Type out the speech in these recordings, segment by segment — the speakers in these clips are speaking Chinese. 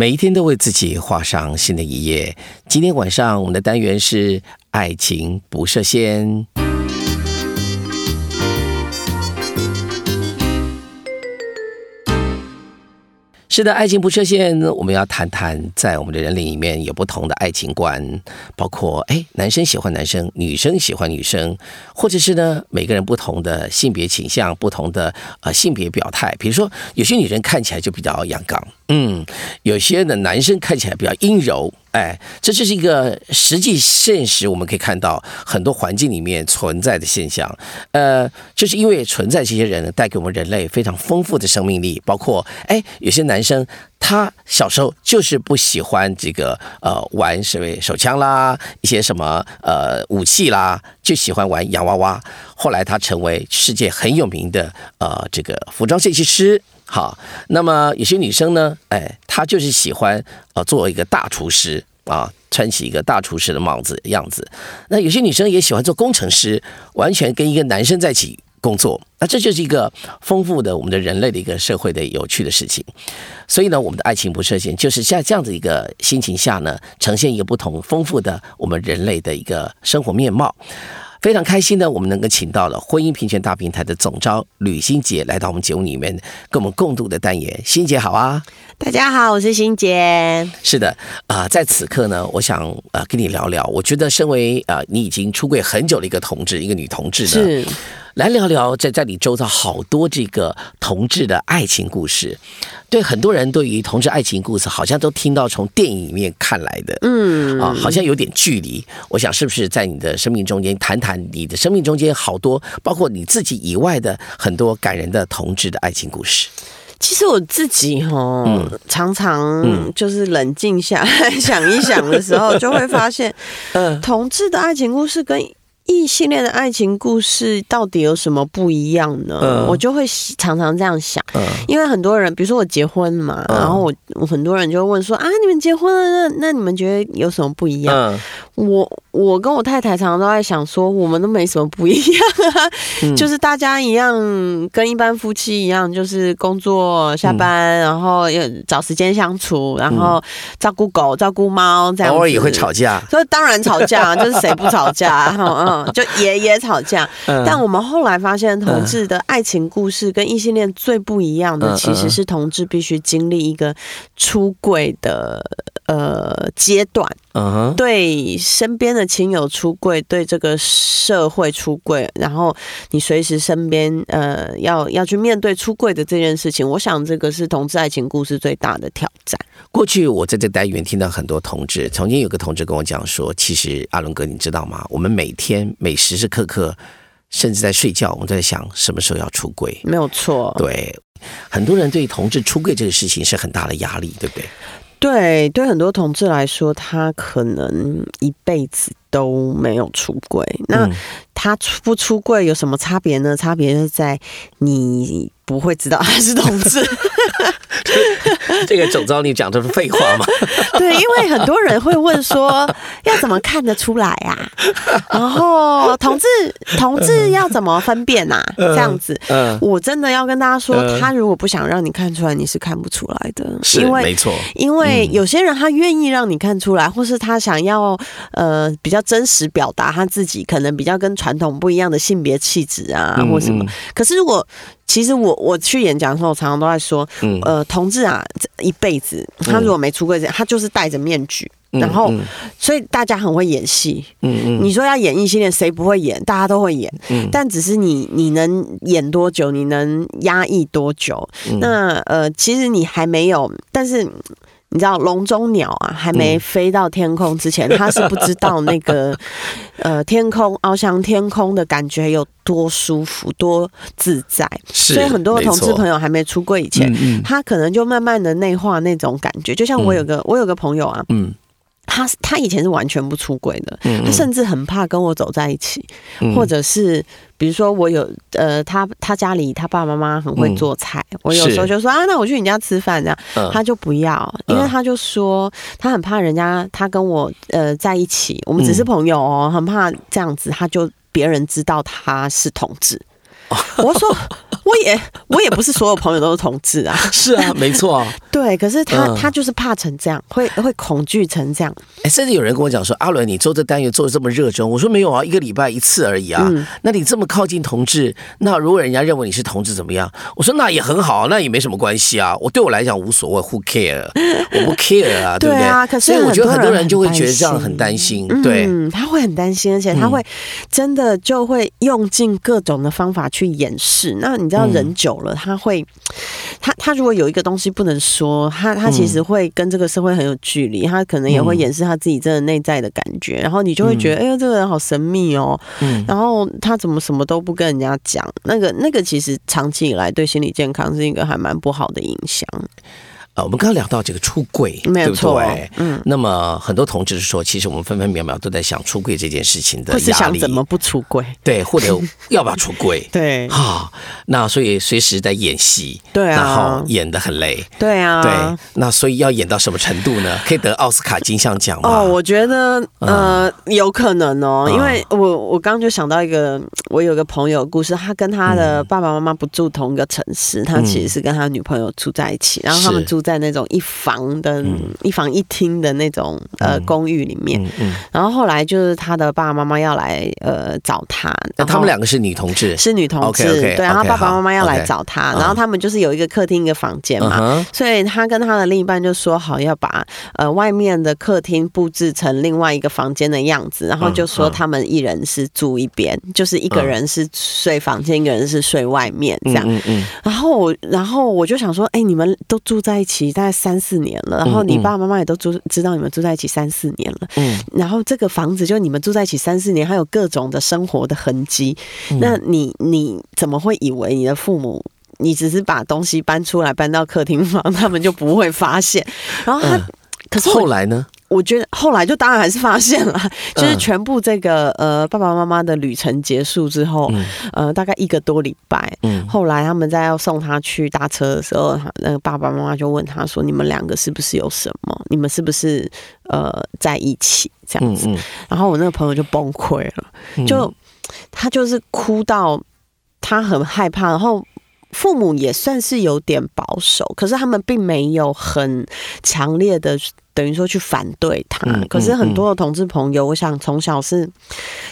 每一天都为自己画上新的一页。今天晚上我们的单元是爱情不设限。是的，爱情不设限。我们要谈谈，在我们的人里面有不同的爱情观，包括哎，男生喜欢男生，女生喜欢女生，或者是呢，每个人不同的性别倾向，不同的呃性别表态。比如说，有些女人看起来就比较阳刚，嗯，有些的男生看起来比较阴柔。哎，这就是一个实际现实，我们可以看到很多环境里面存在的现象。呃，就是因为存在这些人，带给我们人类非常丰富的生命力。包括，哎，有些男生他小时候就是不喜欢这个呃玩什么手枪啦，一些什么呃武器啦，就喜欢玩洋娃娃。后来他成为世界很有名的呃这个服装设计师。好，那么有些女生呢，哎，她就是喜欢呃做一个大厨师啊，穿起一个大厨师的帽子样子。那有些女生也喜欢做工程师，完全跟一个男生在一起工作。那这就是一个丰富的我们的人类的一个社会的有趣的事情。所以呢，我们的爱情不设限，就是在这样子一个心情下呢，呈现一个不同丰富的我们人类的一个生活面貌。非常开心呢，我们能够请到了婚姻平权大平台的总招吕欣杰来到我们节目里面，跟我们共度的单元。欣杰好啊，大家好，我是欣杰。是的，啊，在此刻呢，我想呃跟你聊聊。我觉得，身为啊你已经出柜很久的一个同志，一个女同志呢。来聊聊，在在你周遭好多这个同志的爱情故事，对很多人对于同志爱情故事，好像都听到从电影里面看来的，嗯啊，好像有点距离。我想是不是在你的生命中间谈谈你的生命中间好多，包括你自己以外的很多感人的同志的爱情故事？其实我自己哈，常常就是冷静下来 想一想的时候，就会发现，嗯，同志的爱情故事跟。异性恋的爱情故事到底有什么不一样呢？我就会常常这样想，因为很多人，比如说我结婚嘛，然后我我很多人就会问说啊，你们结婚了，那那你们觉得有什么不一样？我我跟我太太常常都在想说，我们都没什么不一样啊，就是大家一样，跟一般夫妻一样，就是工作下班，然后要找时间相处，然后照顾狗、照顾猫，这样偶尔也会吵架，所以当然吵架，就是谁不吵架？嗯。就爷爷吵架，但我们后来发现，同志的爱情故事跟异性恋最不一样的，其实是同志必须经历一个出轨的呃阶段。嗯哼，对身边的亲友出柜，对这个社会出柜，然后你随时身边呃要要去面对出柜的这件事情，我想这个是同志爱情故事最大的挑战。过去我在这单元听到很多同志，曾经有个同志跟我讲说，其实阿伦哥，你知道吗？我们每天每时时刻刻，甚至在睡觉，我们都在想什么时候要出柜。没有错，对，很多人对同志出柜这个事情是很大的压力，对不对？对，对很多同志来说，他可能一辈子都没有出轨。那他出不出柜有什么差别呢？差别是在你。不会知道他是同志，这个总招你讲的是废话吗？对，因为很多人会问说，要怎么看得出来啊？然后同志同志要怎么分辨呐？这样子，我真的要跟大家说，他如果不想让你看出来，你是看不出来的。是，没错。因为有些人他愿意让你看出来，或是他想要呃比较真实表达他自己，可能比较跟传统不一样的性别气质啊，或什么。可是如果其实我我去演讲的时候，常常都在说，呃，同志啊，一辈子他如果没出柜，他就是戴着面具，然后所以大家很会演戏。嗯嗯，你说要演异性恋，谁不会演？大家都会演。嗯，但只是你你能演多久，你能压抑多久？那呃，其实你还没有，但是。你知道笼中鸟啊，还没飞到天空之前，它是不知道那个 呃天空翱翔天空的感觉有多舒服、多自在。所以很多同志朋友还没出柜以前，他可能就慢慢的内化那种感觉。就像我有个我有个朋友啊，嗯。他他以前是完全不出轨的，他甚至很怕跟我走在一起，或者是比如说我有呃，他他家里他爸爸妈妈很会做菜，我有时候就说啊，那我去你家吃饭。这样，他就不要，因为他就说他很怕人家他跟我呃在一起，我们只是朋友哦，很怕这样子，他就别人知道他是同志。我说。我也我也不是所有朋友都是同志啊，是啊，没错，对，可是他他就是怕成这样，会会恐惧成这样。哎，甚至有人跟我讲说，阿伦，你做这单元做的这么热衷，我说没有啊，一个礼拜一次而已啊。那你这么靠近同志，那如果人家认为你是同志怎么样？我说那也很好，那也没什么关系啊。我对我来讲无所谓，Who care？我不 care 啊，对不对？啊，可是我觉得很多人就会觉得这样很担心，对，他会很担心，而且他会真的就会用尽各种的方法去掩饰。那你知道，人久了。他会，他他如果有一个东西不能说，他他其实会跟这个社会很有距离，他可能也会掩饰他自己真的内在的感觉，然后你就会觉得，哎呀，这个人好神秘哦，嗯，然后他怎么什么都不跟人家讲，那个那个其实长期以来对心理健康是一个还蛮不好的影响。我们刚刚聊到这个出柜，对不对？嗯，那么很多同志说，其实我们分分秒秒都在想出柜这件事情的压力，怎么不出柜？对，或者要不要出柜？对，好，那所以随时在演戏，对啊，然后演的很累，对啊，对，那所以要演到什么程度呢？可以得奥斯卡金像奖吗？哦，我觉得呃有可能哦，因为我我刚刚就想到一个，我有个朋友故事，他跟他的爸爸妈妈不住同一个城市，他其实是跟他女朋友住在一起，然后他们住在。在那种一房的一房一厅的那种呃公寓里面，然后后来就是他的爸爸妈妈要来呃找他，那他们两个是女同志，是女同志，对，然后爸爸妈妈要来找他，然后他们就是有一个客厅一个房间嘛，所以他跟他的另一半就说好要把呃外面的客厅布置成另外一个房间的样子，然后就说他们一人是住一边，就是一个人是睡房间，一个人是睡外面这样，然后我然后我就想说，哎，你们都住在一起。大概三四年了，然后你爸爸妈妈也都住，知道你们住在一起三四年了。嗯，然后这个房子就你们住在一起三四年，还有各种的生活的痕迹。那你你怎么会以为你的父母，你只是把东西搬出来搬到客厅房，他们就不会发现？然后他，可是后来呢？我觉得后来就当然还是发现了，就是全部这个呃爸爸妈妈的旅程结束之后，呃大概一个多礼拜，后来他们在要送他去搭车的时候，那个爸爸妈妈就问他说：“你们两个是不是有什么？你们是不是呃在一起这样子？”然后我那个朋友就崩溃了，就他就是哭到他很害怕，然后父母也算是有点保守，可是他们并没有很强烈的。等于说去反对他，可是很多的同志朋友，我想从小是，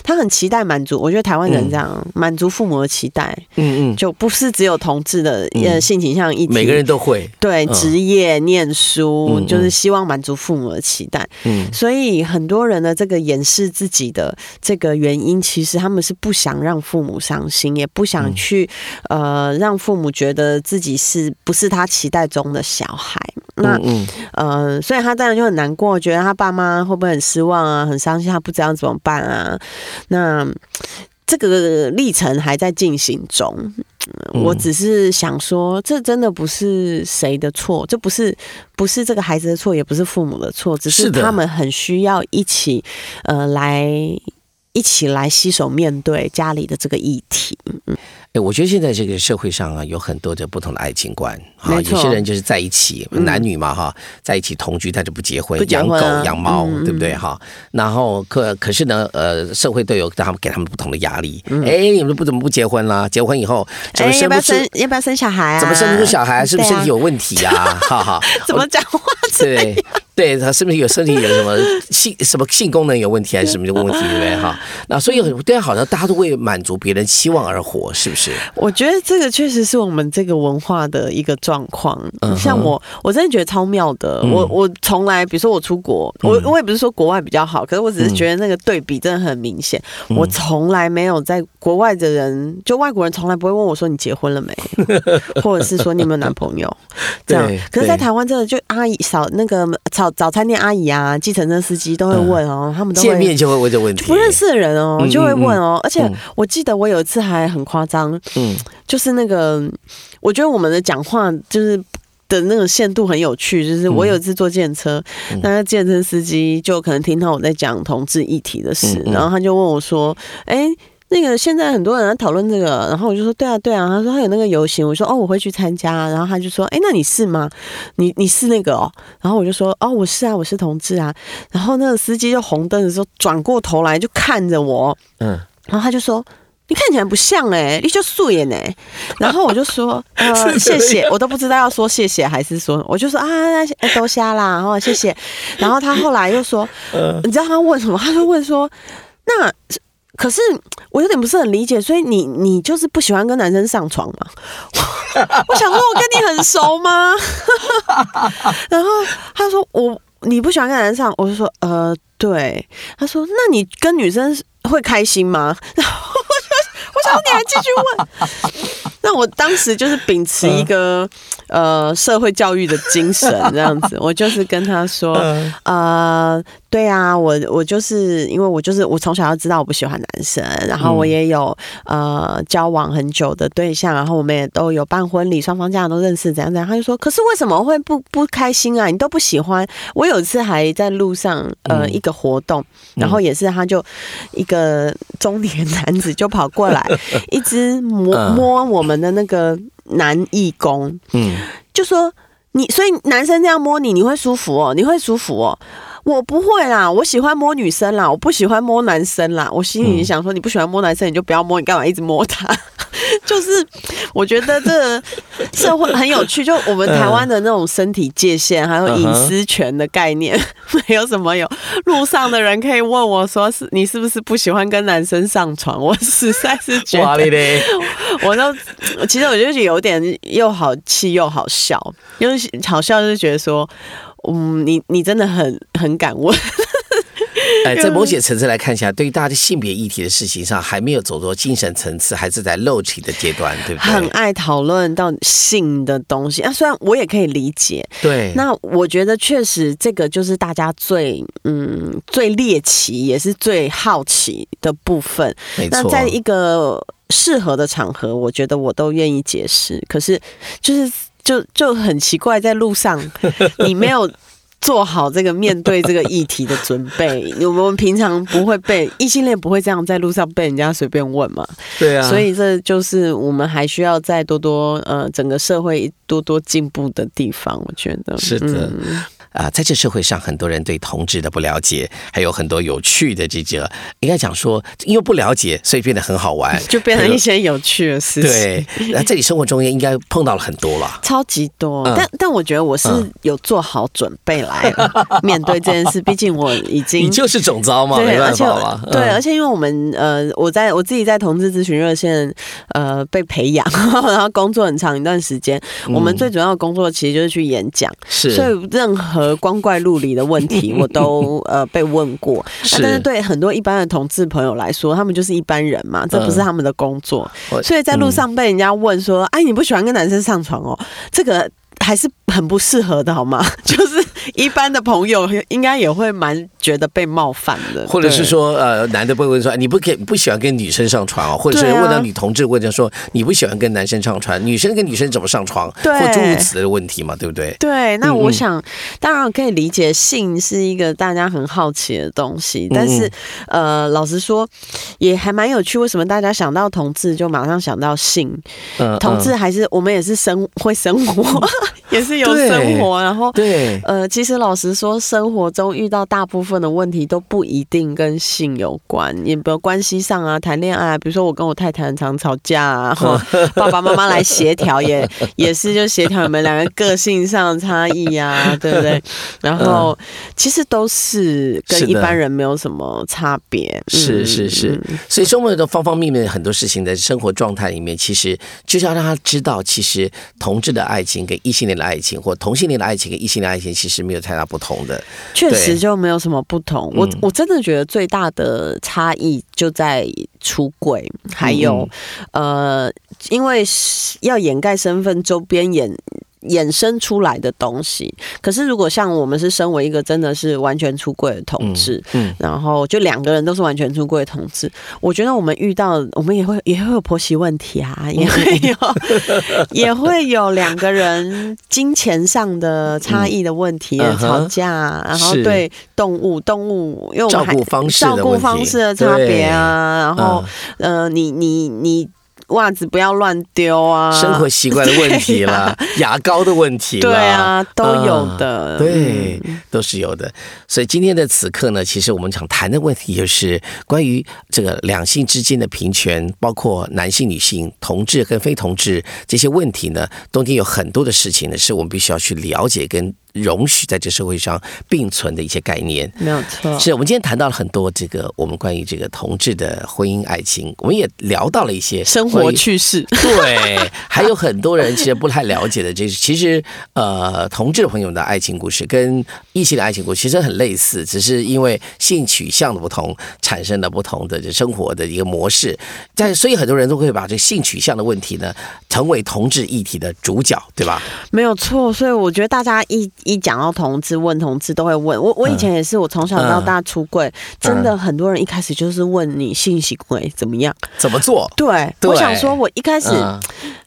他很期待满足。我觉得台湾人这样满足父母的期待，嗯嗯，就不是只有同志的呃性倾向一每个人都会对职业、念书，就是希望满足父母的期待。嗯，所以很多人的这个掩饰自己的这个原因，其实他们是不想让父母伤心，也不想去呃让父母觉得自己是不是他期待中的小孩。那嗯呃，所以他当然就很难过，觉得他爸妈会不会很失望啊，很伤心，他不知道怎么办啊。那这个历程还在进行中，我只是想说，这真的不是谁的错，这不是不是这个孩子的错，也不是父母的错，只是他们很需要一起呃来一起来携手面对家里的这个议题。嗯。哎，我觉得现在这个社会上啊，有很多的不同的爱情观啊。有些人就是在一起，男女嘛哈，在一起同居，他就不结婚，养狗养猫，对不对哈？然后可可是呢，呃，社会都有他们给他们不同的压力。哎，你们不怎么不结婚啦？结婚以后怎么生不出？要不要生小孩啊？怎么生不出小孩？是不是身体有问题啊？哈哈，怎么讲话？对。对他是不是有身体有什么 性什么性功能有问题还是什么问题对不对哈？那所以对好像大家都为满足别人期望而活，是不是？我觉得这个确实是我们这个文化的一个状况。像我，我真的觉得超妙的。我我从来，比如说我出国，我我也不是说国外比较好，可是我只是觉得那个对比真的很明显。我从来没有在国外的人，就外国人从来不会问我说你结婚了没，或者是说你有没有男朋友这样。可是，在台湾真的就阿姨扫那个扫。早餐店阿姨啊，计程车司机都会问哦，他们都见面就会问这问题，不认识的人哦就会问哦。而且我记得我有一次还很夸张，嗯，就是那个我觉得我们的讲话就是的那个限度很有趣，就是我有一次坐计程车，那个计程车司机就可能听到我在讲同志议题的事，然后他就问我说：“哎。”那个现在很多人在讨论这个，然后我就说对啊对啊，他说他有那个游行，我说哦我会去参加，然后他就说哎那你是吗？你你是那个哦，然后我就说哦我是啊我是同志啊，然后那个司机就红灯的时候转过头来就看着我，嗯，然后他就说你看起来不像哎、你就素颜哎。然后我就说呃 谢谢，我都不知道要说谢谢还是说，我就说啊那都瞎啦，然后谢谢。然后他后来又说，你知道他问什么？他就问说，那可是我有点不是很理解，所以你你就是不喜欢跟男生上床吗？我想说，我跟你很熟吗？然后他说我你不喜欢跟男生上，我就说呃对。他说那你跟女生会开心吗？然 后我就我想说你还继续问，那我当时就是秉持一个、呃社会教育的精神 这样子，我就是跟他说呃对啊，我我就是因为我就是我从小就知道我不喜欢男生，然后我也有、呃交往很久的对象，然后我们也都有办婚礼，双方家长都认识，怎样怎样。他就说，可是为什么会不不开心啊？你都不喜欢。我有一次还在路上呃、嗯一个活动，然后也是他就一个中年男子就跑过来，一直摸嗯摸我们的那个男义工，嗯，就说你，所以男生这样摸你，你会舒服哦，你会舒服哦。我不会啦，我喜欢摸女生啦，我不喜欢摸男生啦。我心里想说，你不喜欢摸男生，你就不要摸，你干嘛一直摸他？就是我觉得这个社会很有趣，就我们台湾的那种身体界限还有隐私权的概念，没 有什么有路上的人可以问我说是你是不是不喜欢跟男生上床？我实在是觉得我都其实我就觉得有点又好气又好笑，因为好笑就是觉得说，嗯，你你真的很很敢问，哎，在某些层次来看一下，对于大家的性别议题的事情上，还没有走到精神层次，还是在肉体的阶段，对不对？很爱讨论到性的东西啊。虽然我也可以理解，对，那我觉得确实这个就是大家最嗯最猎奇也是最好奇的部分。那在一个适合的场合，我觉得我都愿意解释。可是就是就就很奇怪，在路上 你没有。做好这个面对这个议题的准备，我们平常不会被异性恋不会这样在路上被人家随便问嘛，对啊，所以这就是我们还需要再多多呃整个社会多多进步的地方，我觉得。是的。嗯啊，在这社会上，很多人对同志的不了解，还有很多有趣的这个，应该讲说，因为不了解，所以变得很好玩，就变成一些有趣的事情。对。那在你生活中也应该碰到了很多了。超级多，嗯但但我觉得我是嗯有做好准备来了 面对这件事，毕竟我已经你就是总招嘛，对，没而且办法嘛。对，嗯而且因为我们呃，我在我自己在同志咨询热线呃被培养，然后工作很长一段时间，我们最主要的工作其实就是去演讲，嗯是，所以任何光怪陆离的问题 我都呃被问过。那但是对很多一般的同志朋友来说，他们就是一般人嘛，这不是他们的工作，我所以在路上被人家问说：“哎，你不喜欢跟男生上床哦？”这个还是很不适合的，好吗？就是一般的朋友应该也会蛮觉得被冒犯了，或者是说，呃，男的会问说，你不给不喜欢跟女生上床哦，或者是问到女同志问者说，你不喜欢跟男生上床，女生跟女生怎么上床，对。或诸如此类的问题嘛，对不对？对，那我想，当然可以理解，性是一个大家很好奇的东西，但是，嗯呃，老实说，也还蛮有趣。为什么大家想到同志就马上想到性？嗯同志还是我们也是生 会生活，也是有生活，然后。对，呃，其实老实说，生活中遇到大部分的问题都不一定跟性有关，也比如关系上啊，谈恋爱啊，比如说我跟我太太很常吵架啊，或爸爸妈妈来协调，也 也是就协调你们两个个性上的差异啊，对不对？然后其实都是跟一般人没有什么差别，是嗯。是是嗯所以生活的方方面面很多事情的生活状态里面，其实就是要让他知道，其实同志的爱情跟异性恋的爱情，或同性恋的爱情跟异性恋的爱情，其实没有太大不同的。确实就没有什么不同。我嗯我真的觉得最大的差异就在出轨，还有、嗯呃，因为要掩盖身份，周边衍衍生出来的东西。可是如果像我们是身为一个真的是完全出柜的同志。嗯，然后就两个人都是完全出柜的同志，我觉得我们遇到我们也会也会有婆媳问题啊，也会有 也会有两个人金钱上的差异的问题，吵架啊，然后是对动物动物因为我们照还顾方式的照顾方式的差别啊，然后嗯呃，你你你。袜子不要乱丢啊，生活习惯的问题啦，牙膏的问题啦，对啊，都有的，嗯对，都是有的。所以今天的此刻呢，其实我们想谈的问题就是关于这个两性之间的平权，包括男性、女性、同志跟非同志这些问题呢，中间有很多的事情呢，是我们必须要去了解跟。容许在这社会上并存的一些概念，没有错。是我们今天谈到了很多这个我们关于这个同志的婚姻爱情，我们也聊到了一些生活趣事。对，还有很多人其实不太了解的，就是其实呃，同志的朋友的爱情故事跟异性的爱情故事其实很类似，只是因为性取向的不同，产生了不同的这生活的一个模式。但所以很多人都会把这性取向的问题呢，成为同志议题的主角，对吧？没有错。所以我觉得大家一一讲到同志，问同志都会问我。我以前也是，我从小到大出柜，真的很多人一开始就是问你性行为怎么样，怎么做？对，我想说，我一开始，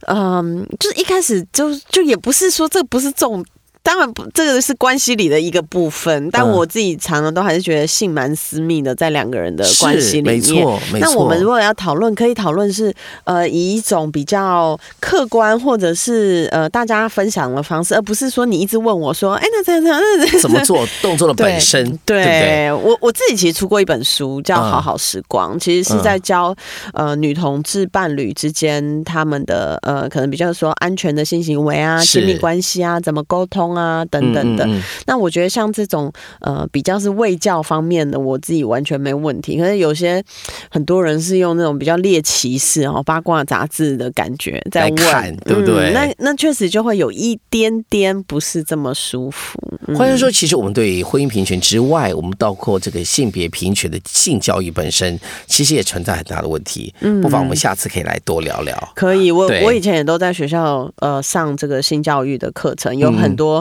嗯，就是一开始就就也不是说这不是重。当然不，这个是关系里的一个部分，但我自己常常都还是觉得性蛮私密的，在两个人的关系里面。没错，没错。那我们如果要讨论，可以讨论是呃以一种比较客观或者是呃大家分享的方式，而不是说你一直问我说，哎，那这样这样怎 么做 动作的本身？对对？我我自己其实出过一本书叫《好好时光》，其实是在教呃女同志伴侣之间他们的呃可能比较说安全的性行为啊、亲密关系啊，怎么沟通。啊，等等的，那我觉得像这种呃比较是卫教方面的，我自己完全没问题。可是有些很多人是用那种比较猎奇式哦八卦杂志的感觉在问，对不对？那那确实就会有一点点不是这么舒服。或者说，其实我们对婚姻平权之外，我们包括这个性别平权的性教育本身，其实也存在很大的问题。嗯，不妨我们下次可以来多聊聊。可以，我我以前也都在学校呃上这个性教育的课程，有很多。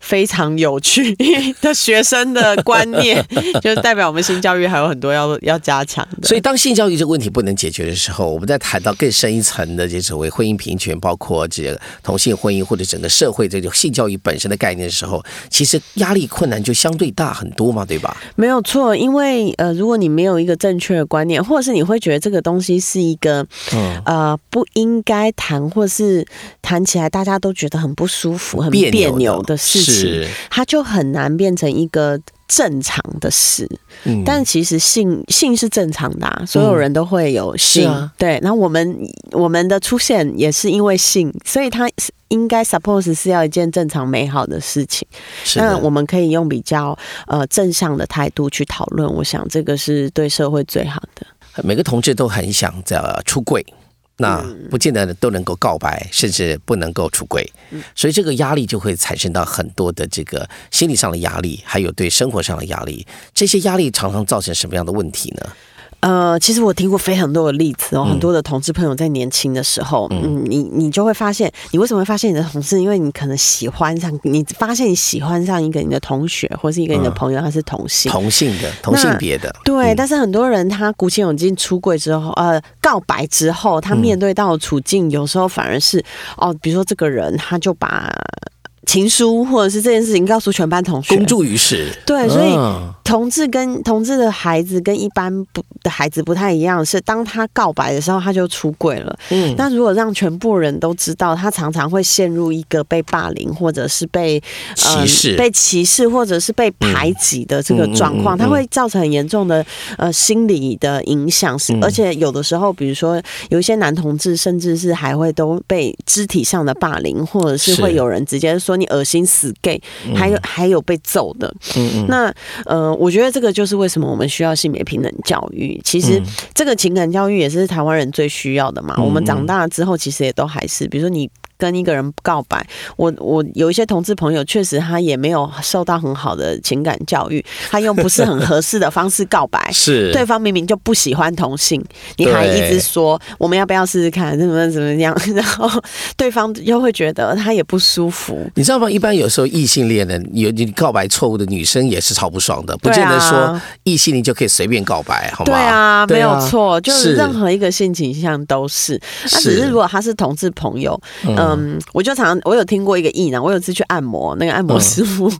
非常有趣的学生的观念，就是代表我们性教育还有很多要要加强的。所以，当性教育这个问题不能解决的时候，我们在谈到更深一层的这所谓婚姻平权，包括这个同性婚姻或者整个社会这种性教育本身的概念的时候，其实压力困难就相对大很多嘛，对吧？没有错，因为呃，如果你没有一个正确的观念，或者是你会觉得这个东西是一个呃不应该谈，或是谈起来大家都觉得很不舒服、很别扭的事情。是，它就很难变成一个正常的事。嗯，但其实性性是正常的，所有人都会有性。对，然后我们我们的出现也是因为性，所以它应该 suppose 是要一件正常美好的事情。那我们可以用比较呃正向的态度去讨论，我想这个是对社会最好的。每个同志都很想在出柜。那不见得都能够告白，甚至不能够出轨，所以这个压力就会产生到很多的这个心理上的压力，还有对生活上的压力。这些压力常常造成什么样的问题呢？呃，其实我听过非常多的例子哦，很多的同志朋友在年轻的时候，嗯，你你就会发现，你为什么会发现你的同事？因为你可能喜欢上，你发现你喜欢上一个你的同学或是一个你的朋友，他是同性，同性的，同性别的，对。但是很多人他鼓起勇气出柜之后，呃，告白之后，他面对到的处境，有时候反而是哦，比如说这个人他就把。情书，或者是这件事情告诉全班同学，公诸于世。对，所以同志跟同志的孩子跟一般不的孩子不太一样，是当他告白的时候，他就出轨了。嗯，那如果让全部人都知道，他常常会陷入一个被霸凌，或者是被歧视、被歧视，或者是被排挤的这个状况，他会造成很严重的呃心理的影响。是，而且有的时候，比如说有一些男同志，甚至是还会都被肢体上的霸凌，或者是会有人直接说。你恶心死 gay，还有还有被揍的，那呃，我觉得这个就是为什么我们需要性别平等教育。其实这个情感教育也是台湾人最需要的嘛。我们长大之后，其实也都还是，比如说你。跟一个人告白，我我有一些同志朋友，确实他也没有受到很好的情感教育，他用不是很合适的方式告白，是。对方明明就不喜欢同性，你还一直说我们要不要试试看，怎么怎么样，然后对方又会觉得他也不舒服，你知道吗？一般有时候异性恋的有你告白错误的女生也是超不爽的，不见得说异性恋就可以随便告白，好吗？对啊，没有错，就是任何一个性倾向都是，那只是如果他是同志朋友，嗯。嗯，我就常常我有听过一个艺人，我有次去按摩，那个按摩师傅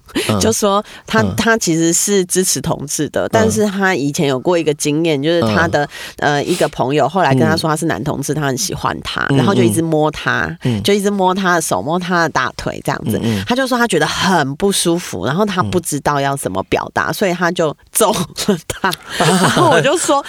就说他他其实是支持同志的，但是他以前有过一个经验，就是他的呃一个朋友后来跟他说他是男同志，他很喜欢他，然后就一直摸他，就一直摸他的手，摸他的大腿这样子，他就说他觉得很不舒服，然后他不知道要怎么表达，所以他就揍了他，然后我就说，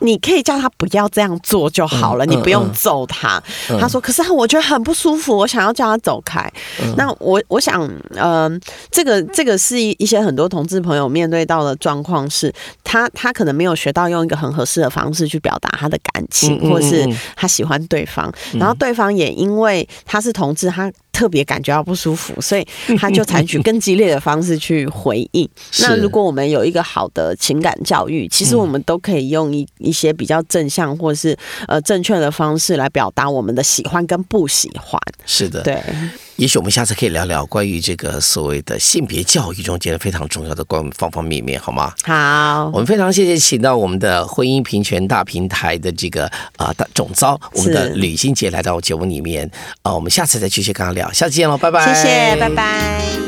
你可以叫他不要这样做就好了，你不用揍他。他说，可是我觉得很不舒服，我想要叫他走开。那我我想，嗯，这个这个是一些很多同志朋友面对到的状况，是他他可能没有学到用一个很合适的方式去表达他的感情，或是他喜欢对方，然后对方也因为他是同志，他。特别感觉到不舒服，所以他就采取更激烈的方式去回应。那如果我们有一个好的情感教育，其实我们都可以用一一些比较正向或是呃正确的方式来表达我们的喜欢跟不喜欢。是的，对。也许我们下次可以聊聊关于这个所谓的性别教育中间非常重要的关方方面面，好吗？好，我们非常谢谢请到我们的婚姻平权大平台的这个啊大总招，我们的吕欣杰来到节目里面啊，我们下次再继续跟他聊。下次见喽，拜拜。谢谢，拜拜。